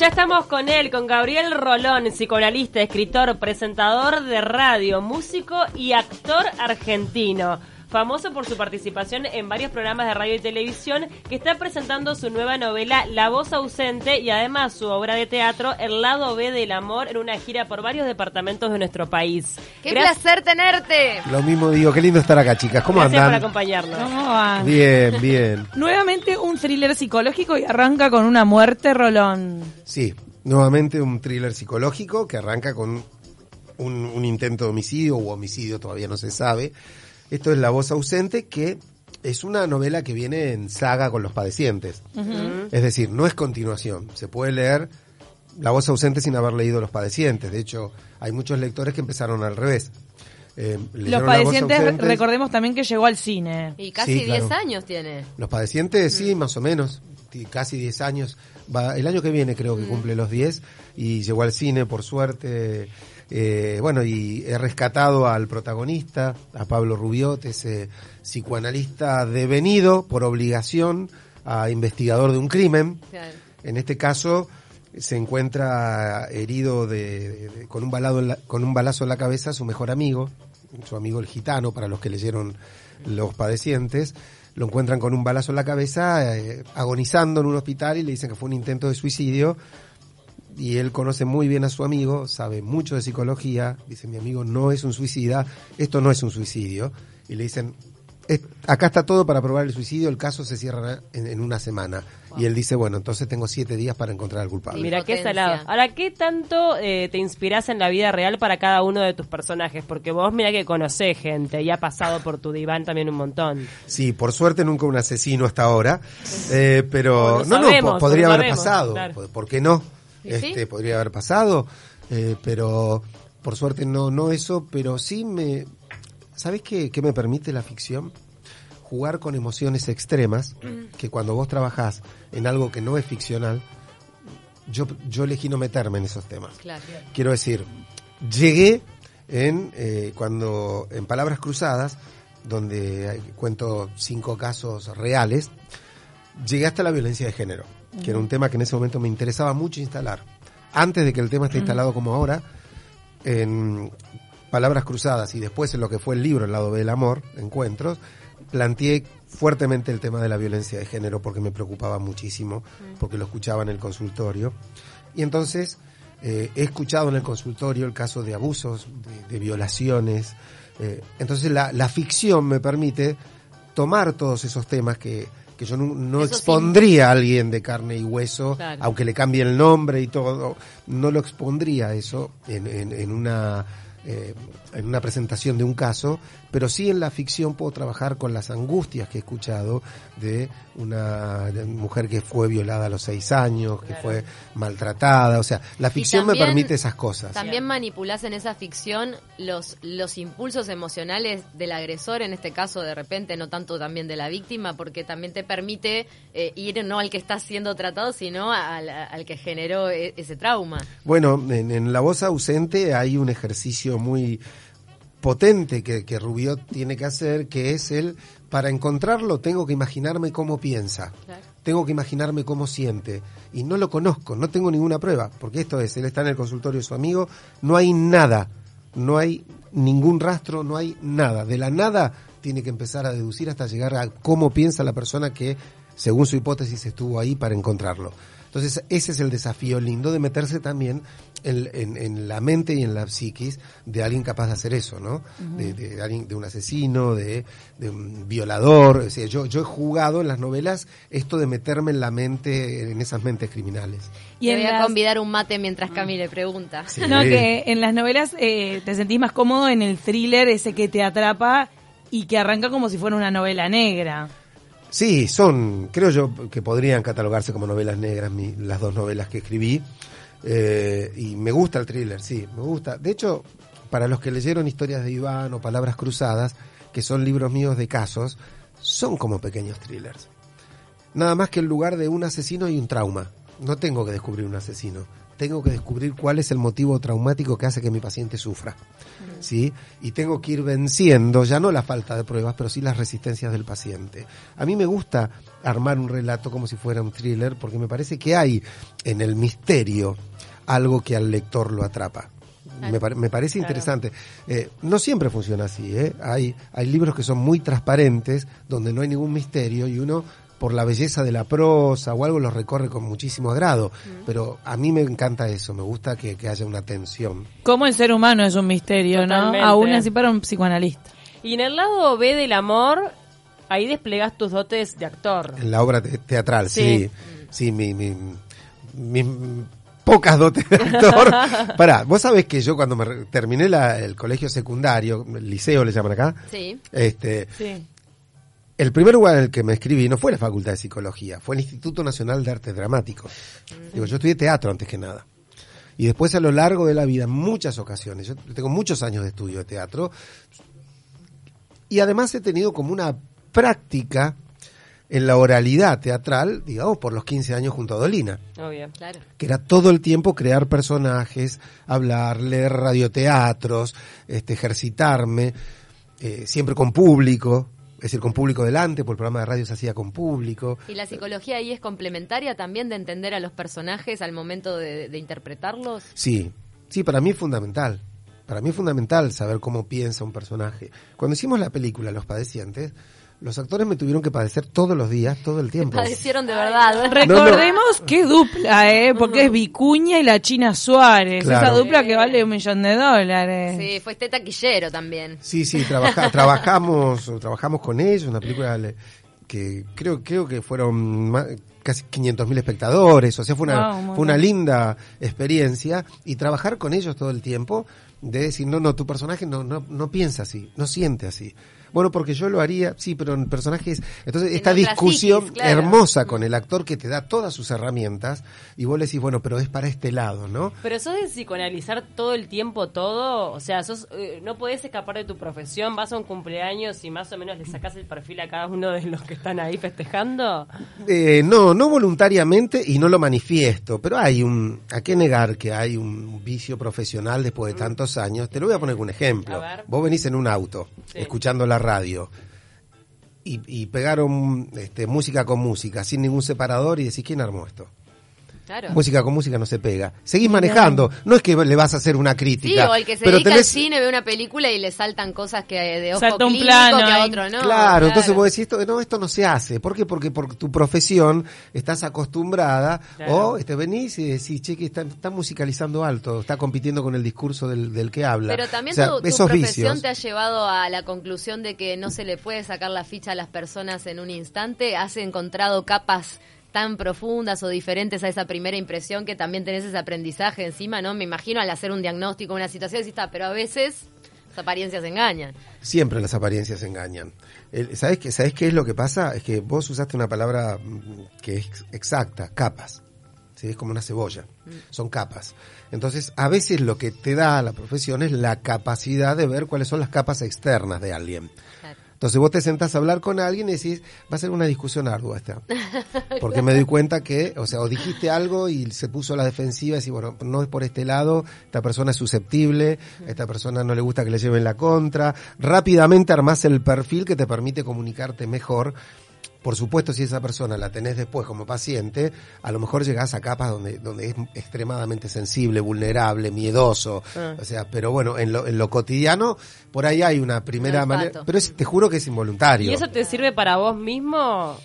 ya estamos con él, con Gabriel Rolón, psicoanalista, escritor, presentador de radio, músico y actor argentino famoso por su participación en varios programas de radio y televisión, que está presentando su nueva novela La voz ausente y además su obra de teatro El lado B del amor en una gira por varios departamentos de nuestro país. ¡Qué placer tenerte! Lo mismo digo, qué lindo estar acá, chicas. ¿Cómo Gracias andan? por acompañarnos. ¿Cómo va? Bien, bien. Nuevamente un thriller psicológico y arranca con una muerte, Rolón. Sí, nuevamente un thriller psicológico que arranca con un, un intento de homicidio u homicidio, todavía no se sabe. Esto es La voz ausente, que es una novela que viene en saga con los padecientes. Es decir, no es continuación. Se puede leer La voz ausente sin haber leído Los padecientes. De hecho, hay muchos lectores que empezaron al revés. Eh, Los padecientes, recordemos también que llegó al cine. Y casi Sí, 10 claro. años tiene. Los padecientes, sí, más o menos. Casi 10 años. Va, el año que viene creo que cumple los 10 y llegó al cine, por suerte. Eh, bueno, y he rescatado al protagonista, a Pablo Rubiot, ese psicoanalista devenido por obligación a investigador de un crimen. Claro. En este caso se encuentra herido de, de- de- con, un balado en la- con un balazo en la cabeza su mejor amigo, su amigo el gitano, para los que leyeron Los Padecientes. Lo encuentran con un balazo en la cabeza, eh, agonizando en un hospital y le dicen que fue un intento de suicidio. Y él conoce muy bien a su amigo, sabe mucho de psicología. Dice, mi amigo no es un suicida, esto no es un suicidio. Y le dicen, "Es- acá está todo para probar el suicidio, el caso se cierra en, en una semana. Y él dice, bueno, entonces tengo siete días para encontrar al culpable. Mira qué salado. Ahora, ¿qué tanto eh, te inspiras en la vida real para cada uno de tus personajes? Porque vos, mira que conocés gente y ha pasado por tu diván también un montón. Sí, por suerte nunca un asesino hasta ahora, eh, pero no, no, sabemos, podría haber sabemos, pasado, claro. ¿por- ¿por qué no? Este, podría haber pasado, eh, pero por suerte no, no eso, pero sí me, ¿sabes qué, qué me permite la ficción? Jugar con emociones extremas, que cuando vos trabajás en algo que no es ficcional, yo, yo elegí no meterme en esos temas. Claro. Quiero decir, llegué en eh, cuando en Palabras Cruzadas, donde cuento cinco casos reales, llegué hasta la violencia de género, que era un tema que en ese momento me interesaba mucho instalar. Antes de que el tema esté instalado como ahora, en Palabras Cruzadas y después en lo que fue el libro El lado B del amor, Encuentros, planteé fuertemente el tema de la violencia de género porque me preocupaba muchísimo, porque lo escuchaba en el consultorio. Y entonces eh, he escuchado en el consultorio el caso de abusos, de, de violaciones. eh, entonces la, la ficción me permite tomar todos esos temas que, que yo no, no Eso sí. expondría a alguien de carne y hueso, Claro. aunque le cambie el nombre y todo, no lo expondría eso en, en, en una eh, en una presentación de un caso, pero sí en la ficción puedo trabajar con las angustias que he escuchado de una mujer que fue violada a los seis años, que fue maltratada, o sea, la ficción me permite esas cosas. También manipulás en esa ficción los, los impulsos emocionales del agresor, en este caso de repente, no tanto también de la víctima, porque también te permite eh, ir no al que está siendo tratado, sino al, al que generó e- ese trauma. Bueno, en, en La voz ausente hay un ejercicio muy potente que, que Rubiot tiene que hacer, que es el, para encontrarlo tengo que imaginarme cómo piensa, Claro. tengo que imaginarme cómo siente, y no lo conozco, no tengo ninguna prueba, porque esto es, él está en el consultorio de su amigo, no hay nada, no hay ningún rastro, no hay nada, de la nada tiene que empezar a deducir hasta llegar a cómo piensa la persona que, según su hipótesis, estuvo ahí para encontrarlo. Entonces, ese es el desafío lindo de meterse también en, en- en la mente y en la psiquis de alguien capaz de hacer eso, ¿no? de, de alguien, de un asesino, de, de un violador. O sea, yo, yo he jugado en las novelas esto de meterme en la mente, en esas mentes criminales. Y Te en voy a las- convidar un mate mientras Camille pregunta. Sí. No, que en las novelas eh, te sentís más cómodo en el thriller ese que te atrapa y que arranca como si fuera una novela negra. Sí, son, creo yo que podrían catalogarse como novelas negras mi- las dos novelas que escribí. Eh, y me gusta el thriller, sí, me gusta. De hecho, para los que leyeron historias de Iván o Palabras Cruzadas, que son libros míos de casos, son como pequeños thrillers. Nada más que en lugar de un asesino hay un trauma. no tengo que descubrir un asesino, tengo que descubrir cuál es el motivo traumático que hace que mi paciente sufra. ¿Sí? Y tengo que ir venciendo ya no la falta de pruebas, pero sí las resistencias del paciente. A mí me gusta armar un relato como si fuera un thriller porque me parece que hay en el misterio algo que al lector lo atrapa. Me, pare- me parece interesante. Eh, no siempre funciona así. ¿eh? Hay, hay libros que son muy transparentes, donde no hay ningún misterio y uno, por la belleza de la prosa o algo, los recorre con muchísimo agrado. Pero a mí me encanta eso, me gusta que, que haya una tensión. Cómo el ser humano es un misterio, Totalmente. ¿no? Aún así para un psicoanalista. Y en el lado B del amor, ahí desplegas tus dotes de actor. En la obra te- teatral, Sí. sí. Sí, mi, mi- mis pocas dotes de actor. Pará, vos sabés que yo cuando me terminé la- el colegio secundario, el liceo le llaman acá, Sí. este, Sí. El primer lugar en el que me escribí no fue la Facultad de Psicología, fue el Instituto Nacional de Arte Dramático. Digo, yo estudié teatro antes que nada. Y después a lo largo de la vida, en muchas ocasiones, yo tengo muchos años de estudio de teatro, y además he tenido como una práctica en la oralidad teatral, digamos, por los 15 años junto a Dolina Obvio. Claro. que era todo el tiempo crear personajes, hablar, leer radioteatros, este, ejercitarme, eh, siempre con público, es decir, con público delante, porque el programa de radio se hacía con público. ¿Y la psicología ahí es complementaria también de entender a los personajes al momento de, de interpretarlos? Sí, sí, para mí es fundamental. Para mí es fundamental saber cómo piensa un personaje. Cuando hicimos la película Los Padecientes, los actores me tuvieron que padecer todos los días, todo el tiempo. Padecieron de verdad. Recordemos qué dupla, ¿eh? Porque es Vicuña y la China Suárez. Claro. Esa dupla que vale un millón de dólares. Sí, fue este taquillero también. Sí, sí, trabaja- trabajamos, trabajamos con ellos, una película que creo, creo que fueron ma- casi 500 mil espectadores, o sea, fue una, Wow, muy fue una linda experiencia y trabajar con ellos todo el tiempo de decir, no, no, tu personaje no, no, no piensa así, no siente así. Bueno, porque yo lo haría, sí, pero en personajes... Entonces, En esta discusión psiquis, claro. hermosa con el actor que te da todas sus herramientas y vos le decís, bueno, pero es para este lado, ¿no? Pero sos de psicoanalizar todo el tiempo todo, o sea, sos, eh, no podés escapar de tu profesión, vas a un cumpleaños y más o menos le sacás el perfil a cada uno de los que están ahí festejando. Eh, no, no voluntariamente y no lo manifiesto, pero hay un, ¿a qué negar que hay un vicio profesional después de tantos años? Te lo voy a poner con un ejemplo. A ver. Vos venís en un auto, Sí. escuchando la radio, y, y pegaron este, música con música, sin ningún separador, y decís, ¿quién armó esto? Claro. Música con música no se pega. Seguís manejando, no es que le vas a hacer una Sí, crítica. o el que se pero dedica tenés- al cine ve una película y le saltan cosas que de ojo Salta un clínico plano que a otro no. claro, entonces vos decís, esto, no, esto no se hace. ¿Por qué? Porque por tu profesión estás acostumbrada Claro. o este, venís y decís, che, que está, está musicalizando alto, está compitiendo con el discurso del, del que habla. Pero también O sea, tu, tu esos profesión vicios. te ha llevado a la conclusión de que no se le puede sacar la ficha a las personas en un instante. ¿Has encontrado capas tan profundas o diferentes a esa primera impresión que también tenés ese aprendizaje encima, ¿no? Me imagino al hacer un diagnóstico, una situación, decís, "Ah, pero a veces las apariencias engañan. Siempre las apariencias engañan. ¿Sabés qué, ¿Sabés qué es lo que pasa? Es que vos usaste una palabra mm, que es exacta, capas. ¿sí? Es como una cebolla. Son capas. Entonces, a veces lo que te da la profesión es la capacidad de ver cuáles son las capas externas de alguien. Claro. Entonces vos te sentás a hablar con alguien y decís, va a ser una discusión ardua esta. Porque me doy cuenta que, o sea, o dijiste algo y se puso a la defensiva y decís, bueno, no es por este lado, esta persona es susceptible, a esta persona no le gusta que le lleven la contra. Rápidamente armás el perfil que te permite comunicarte mejor. Por supuesto, si esa persona la tenés después como paciente, a lo mejor llegás a capas donde, donde es extremadamente sensible, vulnerable, miedoso. Ah. O sea, pero bueno, en lo, en lo cotidiano, por ahí hay una primera manera. Pero es- te juro que es involuntario. ¿Y eso te sirve para vos mismo?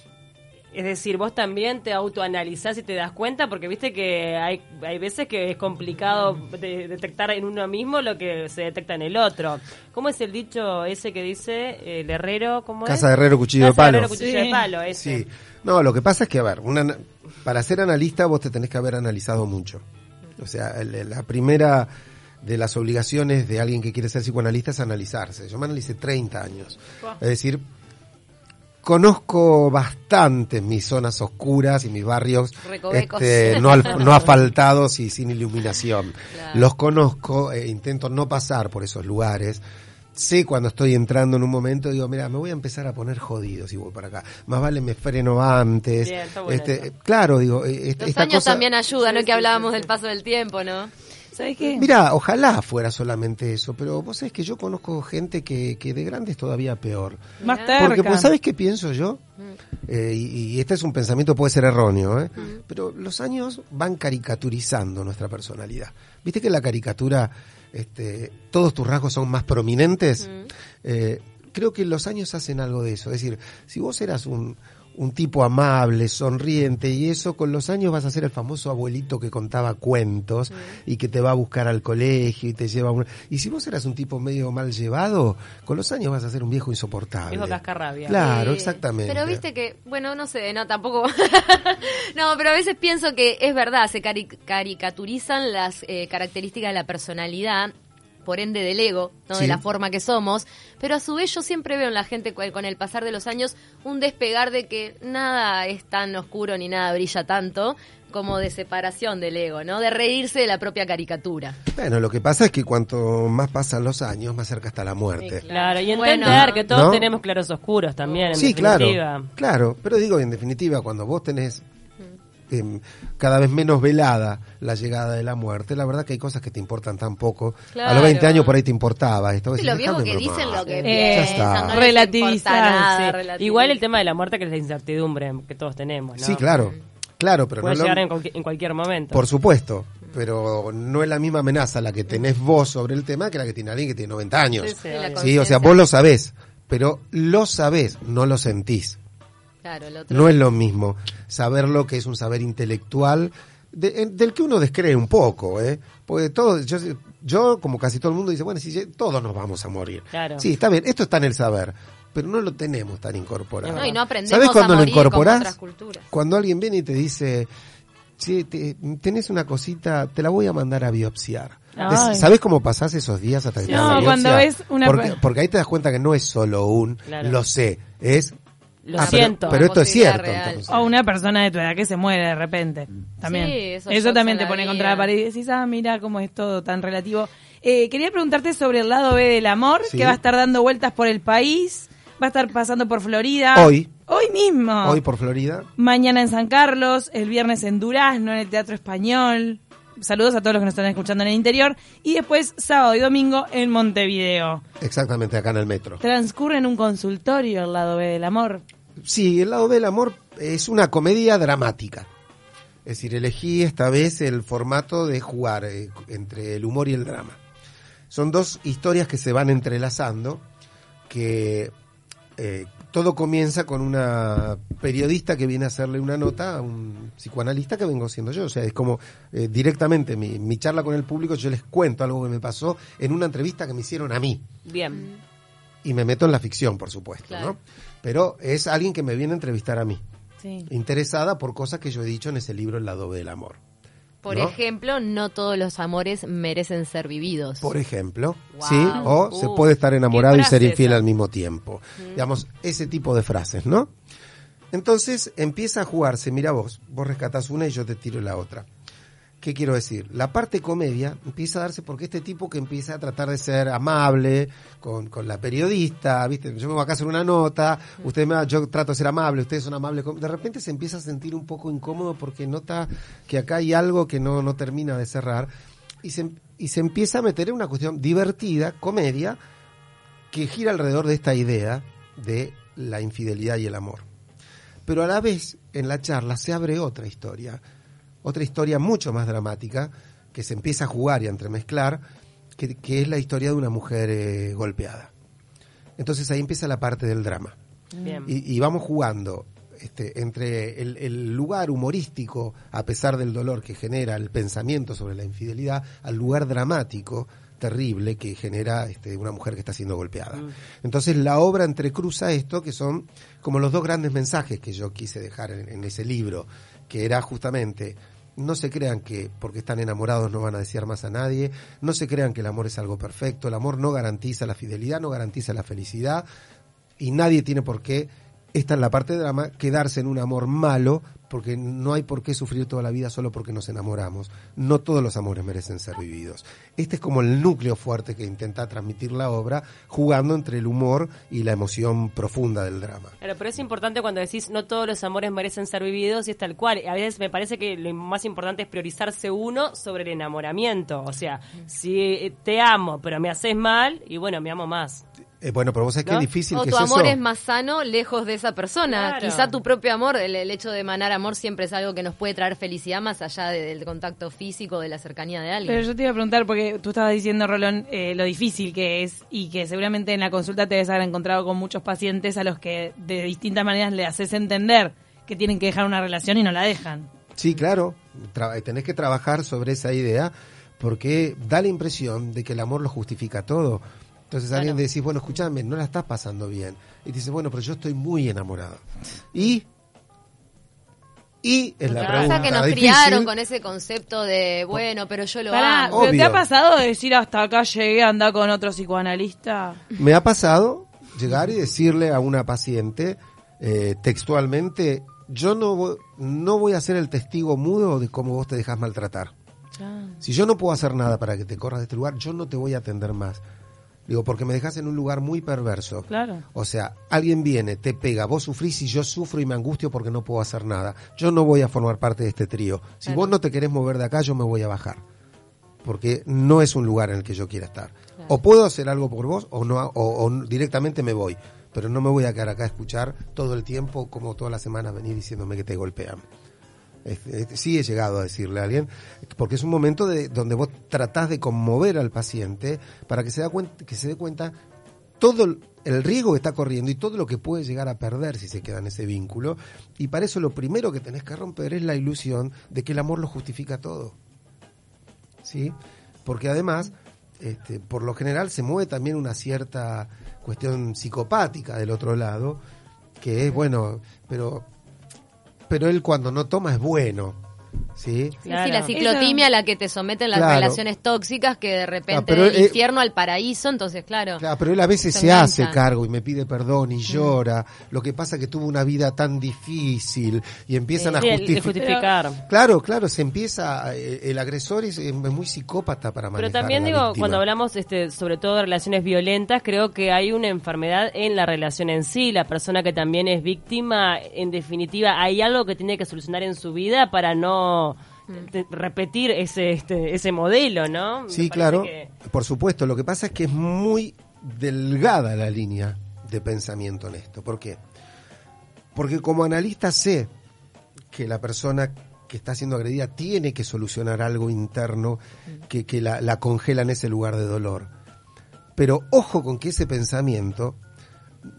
Es decir, vos también te autoanalizás y te das cuenta, porque viste que hay, hay veces que es complicado de- detectar en uno mismo lo que se detecta en el otro. ¿Cómo es el dicho ese que dice el herrero? ¿cómo Casa es? de herrero, cuchillo de Casa palo. herrero, cuchillo de Sí. palo, ese. Sí. No, lo que pasa es que, a ver, una, para ser analista vos te tenés que haber analizado mucho. O sea, la primera de las obligaciones de alguien que quiere ser psicoanalista es analizarse. Yo me analicé 30 años. Es decir, conozco bastante mis zonas oscuras y mis barrios este, no, al- no asfaltados y sin iluminación. Claro. Los conozco, e intento no pasar por esos lugares. sé cuando estoy entrando en un momento, digo, mira, me voy a empezar a poner jodido si voy para acá. Más vale me freno antes. Bien, está bueno este, claro, digo, eh, este- Los esta años cosa- también ayudan, ¿no? Sí, que hablábamos sí, del paso del tiempo, ¿no? ¿Sabes qué? Mira, ojalá fuera solamente eso, pero vos sabés que yo conozco gente que, que de grande es todavía peor. Más terca. Porque, pues, ¿sabes qué pienso yo? Eh, y, y este es un pensamiento, puede ser erróneo, ¿eh? pero los años van caricaturizando nuestra personalidad. ¿Viste que en la caricatura este, todos tus rasgos son más prominentes? Eh, creo que los años hacen algo de eso. Es decir, si vos eras un, un tipo amable, sonriente y eso, con los años vas a ser el famoso abuelito que contaba cuentos y que te va a buscar al colegio y te lleva a un... Y si vos eras un tipo medio mal llevado, con los años vas a ser un viejo insoportable. Viejo cascarrabia. Claro, Sí. exactamente. Pero viste que, bueno, no sé, no, tampoco. no, pero a veces pienso que es verdad, se cari- caricaturizan las eh, características de la personalidad, por ende del ego, ¿no? Sí. de la forma que somos, pero a su vez yo siempre veo en la gente con el pasar de los años un despegar de que nada es tan oscuro ni nada brilla tanto como de separación del ego, ¿no? De reírse de la propia caricatura. Bueno, lo que pasa es que cuanto más pasan los años, más cerca está la muerte. Sí, Claro, y Bueno. entender que todos ¿No? tenemos claros oscuros también, en Sí, claro, definitiva. claro, pero digo, en definitiva, cuando vos tenés em, cada vez menos velada la llegada de la muerte, la verdad que hay cosas que te importan tan poco. A los 20 años por ahí te importaba esto. Los viejos "Dejame que dicen bromar". lo que Eh, ya piensan, está. no les Relativizar, importa nada, Sí. relativizar. Igual el tema de la muerte que es la incertidumbre que todos tenemos, ¿no? Sí, claro, claro, pero Puede no lo- llegar en, cualquier- en cualquier momento. Por supuesto, pero no es la misma amenaza la que tenés vos sobre el tema que la que tiene alguien que tiene 90 años. Sí, sí, Sí. Sí, o sea, vos lo sabés, pero lo sabés, no lo sentís. Claro, el otro. No es lo mismo saberlo que es un saber intelectual de- del que uno descree un poco, ¿eh? Porque todo, yo, yo, como casi todo el mundo, dice, bueno, si todos nos vamos a morir. Claro. Sí, está bien, esto está en el saber, pero no lo tenemos tan incorporado. No, y no aprendemos ¿Sabés cuándo a lo morir como incorporás? Cuando alguien viene y te dice, che, te- tenés una cosita, te la voy a mandar a biopsiar. Ay. ¿Sabés cómo pasás esos días hasta que te No, hagan la cuando ves una porque, porque ahí te das cuenta que no es solo un, Claro. lo sé, es... Lo "Ah, siento. Pero, esto es cierto. real. entonces". O una persona de tu edad que se muere de repente. También. Sí, Eso también te pone vida. contra la pared y decís, ah, mira cómo es todo tan relativo. Eh, quería preguntarte sobre el lado B del amor, Sí. que va a estar dando vueltas por el país, va a estar pasando por Florida. Hoy. Hoy mismo. Hoy por Florida. Mañana en San Carlos, el viernes en Durazno, en el Teatro Español. Saludos a todos los que nos están escuchando en el interior. Y después, sábado y domingo, en Montevideo. Exactamente, acá en el metro. Transcurre en un consultorio el lado B del amor. Sí, el lado B del amor es una comedia dramática. Es decir, elegí esta vez el formato de jugar eh, entre el humor y el drama. Son dos historias que se van entrelazando, que eh, todo comienza con una periodista que viene a hacerle una nota a un psicoanalista que vengo siendo yo. O sea, es como eh, directamente mi, mi charla con el público, yo les cuento algo que me pasó en una entrevista que me hicieron a mí. Bien. Y me meto en la ficción, por supuesto, Claro. ¿no? Pero es alguien que me viene a entrevistar a mí, Sí. interesada por cosas que yo he dicho en ese libro El lado del amor. Por ¿no? ejemplo, no todos los amores merecen ser vividos. Por ejemplo, Wow. ¿sí? O se puede estar enamorado y ser infiel esa. al mismo tiempo. Digamos, ese tipo de frases, ¿no? Entonces empieza a jugarse, mira vos, vos rescatás una y yo te tiro la otra. ¿Qué quiero decir? La parte comedia empieza a darse porque este tipo que empieza a tratar de ser amable con, con la periodista, ¿viste? Yo me voy acá a hacer una nota, usted me va- yo trato de ser amable, ustedes son amables. De repente se empieza a sentir un poco incómodo porque nota que acá hay algo que no, no termina de cerrar y se, y se empieza a meter en una cuestión divertida, comedia, que gira alrededor de esta idea de la infidelidad y el amor. Pero a la vez, en la charla se abre otra historia, otra historia mucho más dramática, que se empieza a jugar y a entremezclar, que, que es la historia de una mujer eh, golpeada. Entonces ahí empieza la parte del drama. Bien. Y, y vamos jugando este, entre el, el lugar humorístico, a pesar del dolor que genera el pensamiento sobre la infidelidad, al lugar dramático, terrible, que genera este, una mujer que está siendo golpeada. Entonces la obra entrecruza esto, que son como los dos grandes mensajes que yo quise dejar en, en ese libro, que era justamente... No se crean que porque están enamorados no van a desear más a nadie, no se crean que el amor es algo perfecto, el amor no garantiza la fidelidad, no garantiza la felicidad, y nadie tiene por qué esta es la parte de drama, quedarse en un amor malo, porque no hay por qué sufrir toda la vida solo porque nos enamoramos. No todos los amores merecen ser vividos. Este es como el núcleo fuerte que intenta transmitir la obra, jugando entre el humor y la emoción profunda del drama. Claro, pero es importante cuando decís no todos los amores merecen ser vividos y es tal cual. A veces me parece que lo más importante es priorizarse uno sobre el enamoramiento. O sea, si te amo pero me haces mal, y bueno, me amo más. Eh, bueno, pero vos sabés que ¿No? es difícil O que tu es amor eso. es más sano lejos de esa persona. Claro. Quizá tu propio amor, el, el hecho de emanar amor siempre es algo que nos puede traer felicidad más allá de- del contacto físico, de la cercanía de alguien. Pero yo te iba a preguntar, porque tú estabas diciendo, Rolón, eh, lo difícil que es y que seguramente en la consulta te debes haber encontrado con muchos pacientes a los que de distintas maneras le haces entender que tienen que dejar una relación y no la dejan. Sí, claro, tra- tenés que trabajar sobre esa idea porque da la impresión de que el amor lo justifica todo. Entonces Claro. alguien decís, bueno, escúchame, no la estás pasando bien. Y te dice, bueno, pero yo estoy muy enamorado. Y, y es la Claro. pregunta Pasa que nos difícil. criaron con ese concepto de, bueno, pero yo lo Pará, amo. ¿pero te ha pasado de decir hasta acá llegué a andar con otro psicoanalista? Me ha pasado llegar y decirle a una paciente eh, textualmente, yo no, vo- no voy a ser el testigo mudo de cómo vos te dejas maltratar. Si yo no puedo hacer nada para que te corras de este lugar, yo no te voy a atender más. Digo, porque me dejas en un lugar muy perverso. Claro. O sea, alguien viene, te pega, vos sufrís y yo sufro y me angustio porque no puedo hacer nada. Yo no voy a formar parte de este trío. Si Claro. vos no te querés mover de acá, yo me voy a bajar. Porque no es un lugar en el que yo quiera estar. O puedo hacer algo por vos o no o, o directamente me voy. Pero no me voy a quedar acá a escuchar todo el tiempo, como todas las semanas, venir diciéndome que te golpean. Sí he llegado a decirle a alguien, porque es un momento de, donde vos tratás de conmover al paciente para que se, da cuenta, que se dé cuenta todo el riesgo que está corriendo y todo lo que puede llegar a perder si se queda en ese vínculo. Y para eso lo primero que tenés que romper es la ilusión de que el amor lo justifica todo. ¿Sí? Porque además, este, por lo general, se mueve también una cierta cuestión psicopática del otro lado, que es, bueno, pero, pero él cuando no toma es bueno. ¿Sí? Claro. sí, la ciclotimia a la que te someten las Claro. relaciones tóxicas que de repente Ah, pero, del eh, infierno al paraíso, entonces claro. Claro, pero él a veces Se se, hace cargo y me pide perdón y llora. Lo que pasa que tuvo una vida tan difícil y empiezan a Sí, justificar. Claro, claro, se empieza, eh, el agresor es, es muy psicópata para manejar Pero también a la digo, víctima. cuando hablamos este, sobre todo de relaciones violentas, creo que hay una enfermedad en la relación en sí. La persona que también es víctima, en definitiva, hay algo que tiene que solucionar en su vida para no repetir ese este, ese modelo, ¿no? Sí, claro, que- por supuesto. Lo que pasa es que es muy delgada la línea de pensamiento en esto. ¿Por qué? Porque como analista sé que la persona que está siendo agredida tiene que solucionar algo interno que, que la, la congela en ese lugar de dolor. Pero ojo con que ese pensamiento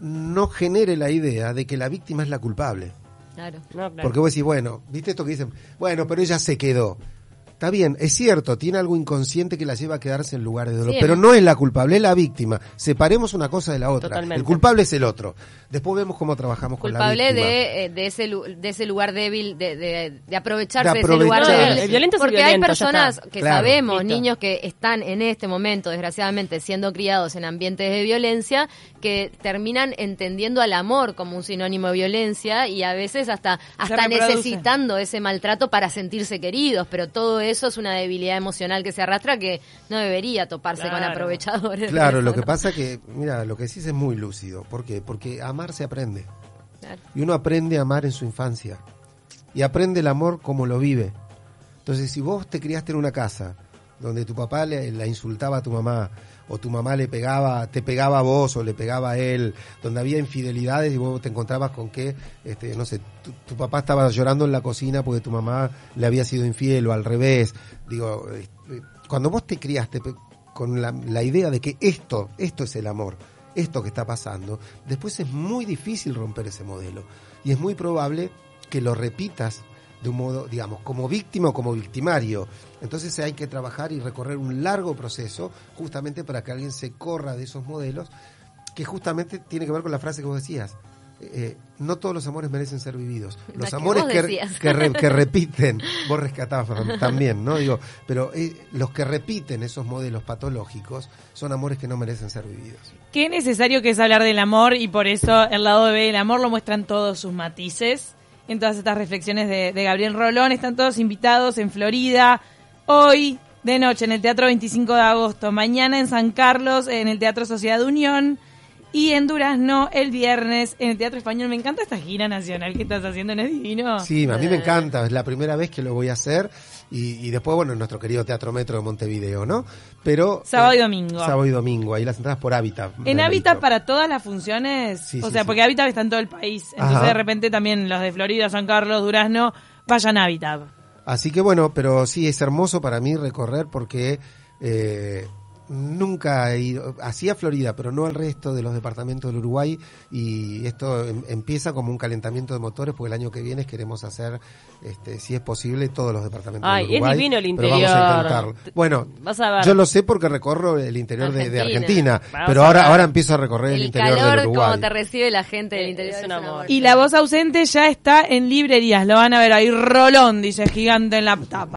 no genere la idea de que la víctima es la culpable. Claro. no, claro. Porque vos decís, bueno, ¿viste esto que dicen? Bueno, pero ella se quedó. Está bien, es cierto, tiene algo inconsciente que la lleva a quedarse en lugar de dolor, Sí, pero ¿no? es la culpable, es la víctima. Separemos una cosa de la otra. Totalmente. El culpable es el otro. Después vemos cómo trabajamos con la Culpable víctima. de, eh, de, ese, de ese lugar débil, de, de, de aprovecharse De de, ese lugar aprovechar. débil. El violento es Porque violento, hay personas que Claro. sabemos, Listo. niños que están en este momento, desgraciadamente, siendo criados en ambientes de violencia, que terminan entendiendo al amor como un sinónimo de violencia y a veces hasta, hasta necesitando ese maltrato para sentirse queridos. Pero todo eso es una debilidad emocional que se arrastra que no debería toparse con aprovechadores. Claro, eso, lo que ¿no? pasa que, mira, lo que decís es muy lúcido. ¿Por qué? Porque amar se aprende. Claro. Y uno aprende a amar en su infancia. Y aprende el amor como lo vive. Entonces, si vos te criaste en una casa donde tu papá le, la insultaba a tu mamá, o tu mamá le pegaba, te pegaba a vos o le pegaba a él, donde había infidelidades y vos te encontrabas con que, este, no sé, tu, papá estaba llorando en la cocina porque tu mamá le había sido infiel o al revés. Digo, este, cuando vos te criaste con la, la idea de que esto, esto es el amor, esto que está pasando, después es muy difícil romper ese modelo. Y es muy probable que lo repitas de un modo, digamos, como víctima o como victimario. Entonces hay que trabajar y recorrer un largo proceso justamente para que alguien se corra de esos modelos, que justamente tiene que ver con la frase que vos decías. eh, no todos los amores merecen ser vividos. Los amores que, decías. que, re- que repiten, vos rescatabas también, ¿no? Digo, pero eh, los que repiten esos modelos patológicos son amores que no merecen ser vividos. Qué necesario que es hablar del amor y por eso el lado B del amor lo muestran todos sus matices. En todas estas reflexiones de, Gabriel Rolón están todos invitados en Florida. Hoy de noche en el Teatro 25 de agosto. Mañana en San Carlos en el Teatro Sociedad Unión. Y en Durazno el viernes en el Teatro Español. Me encanta esta gira nacional que estás haciendo, ¿no es divino? Sí, a mí me encanta, es la primera vez que lo voy a hacer y, y después, bueno, en nuestro querido Teatro Metro de Montevideo, ¿no? Pero... eh, Sábado y domingo. Sábado y domingo, ahí las entradas por Hábitat. En Hábitat para todas las funciones, Sí, o sí, sea, sí. porque Hábitat está en todo el país, entonces Ajá. de repente también los de Florida, San Carlos, Durazno, vayan a Hábitat. Así que bueno, pero sí, es hermoso para mí recorrer porque eh, nunca he ido, hacía Florida, pero no al resto de los departamentos del Uruguay y esto em- empieza como un calentamiento de motores porque el año que viene queremos hacer, este, si es posible, todos los departamentos Ay, del es Uruguay. divino el pero vamos a interior. intentarlo. Bueno, Vas a ver. yo lo sé porque recorro el interior de- de, Argentina. Vamos pero a ahora, ahora empiezo a recorrer el, El interior calor, del Uruguay. como te recibe la gente del interior. es un amor. Y la voz ausente ya está en librerías, lo van a ver ahí, Rolón, dice gigante en la tapa.